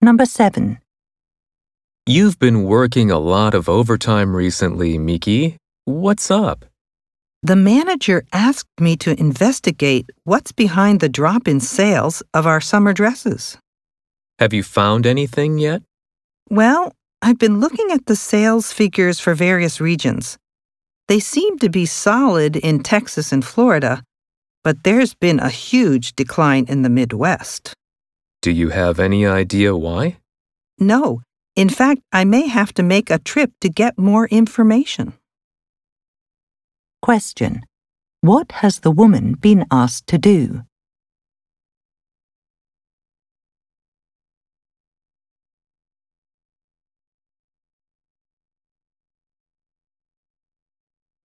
Number 7. You've been working a lot of overtime recently, Miki. What's up? The manager asked me to investigate what's behind the drop in sales of our summer dresses. Have you found anything yet? Well, I've been looking at the sales figures for various regions. They seem to be solid in Texas and Florida, but there's been a huge decline in the Midwest. Do you have any idea why? No, in fact, I may have to make a trip to get more information. Question. What has the woman been asked to do?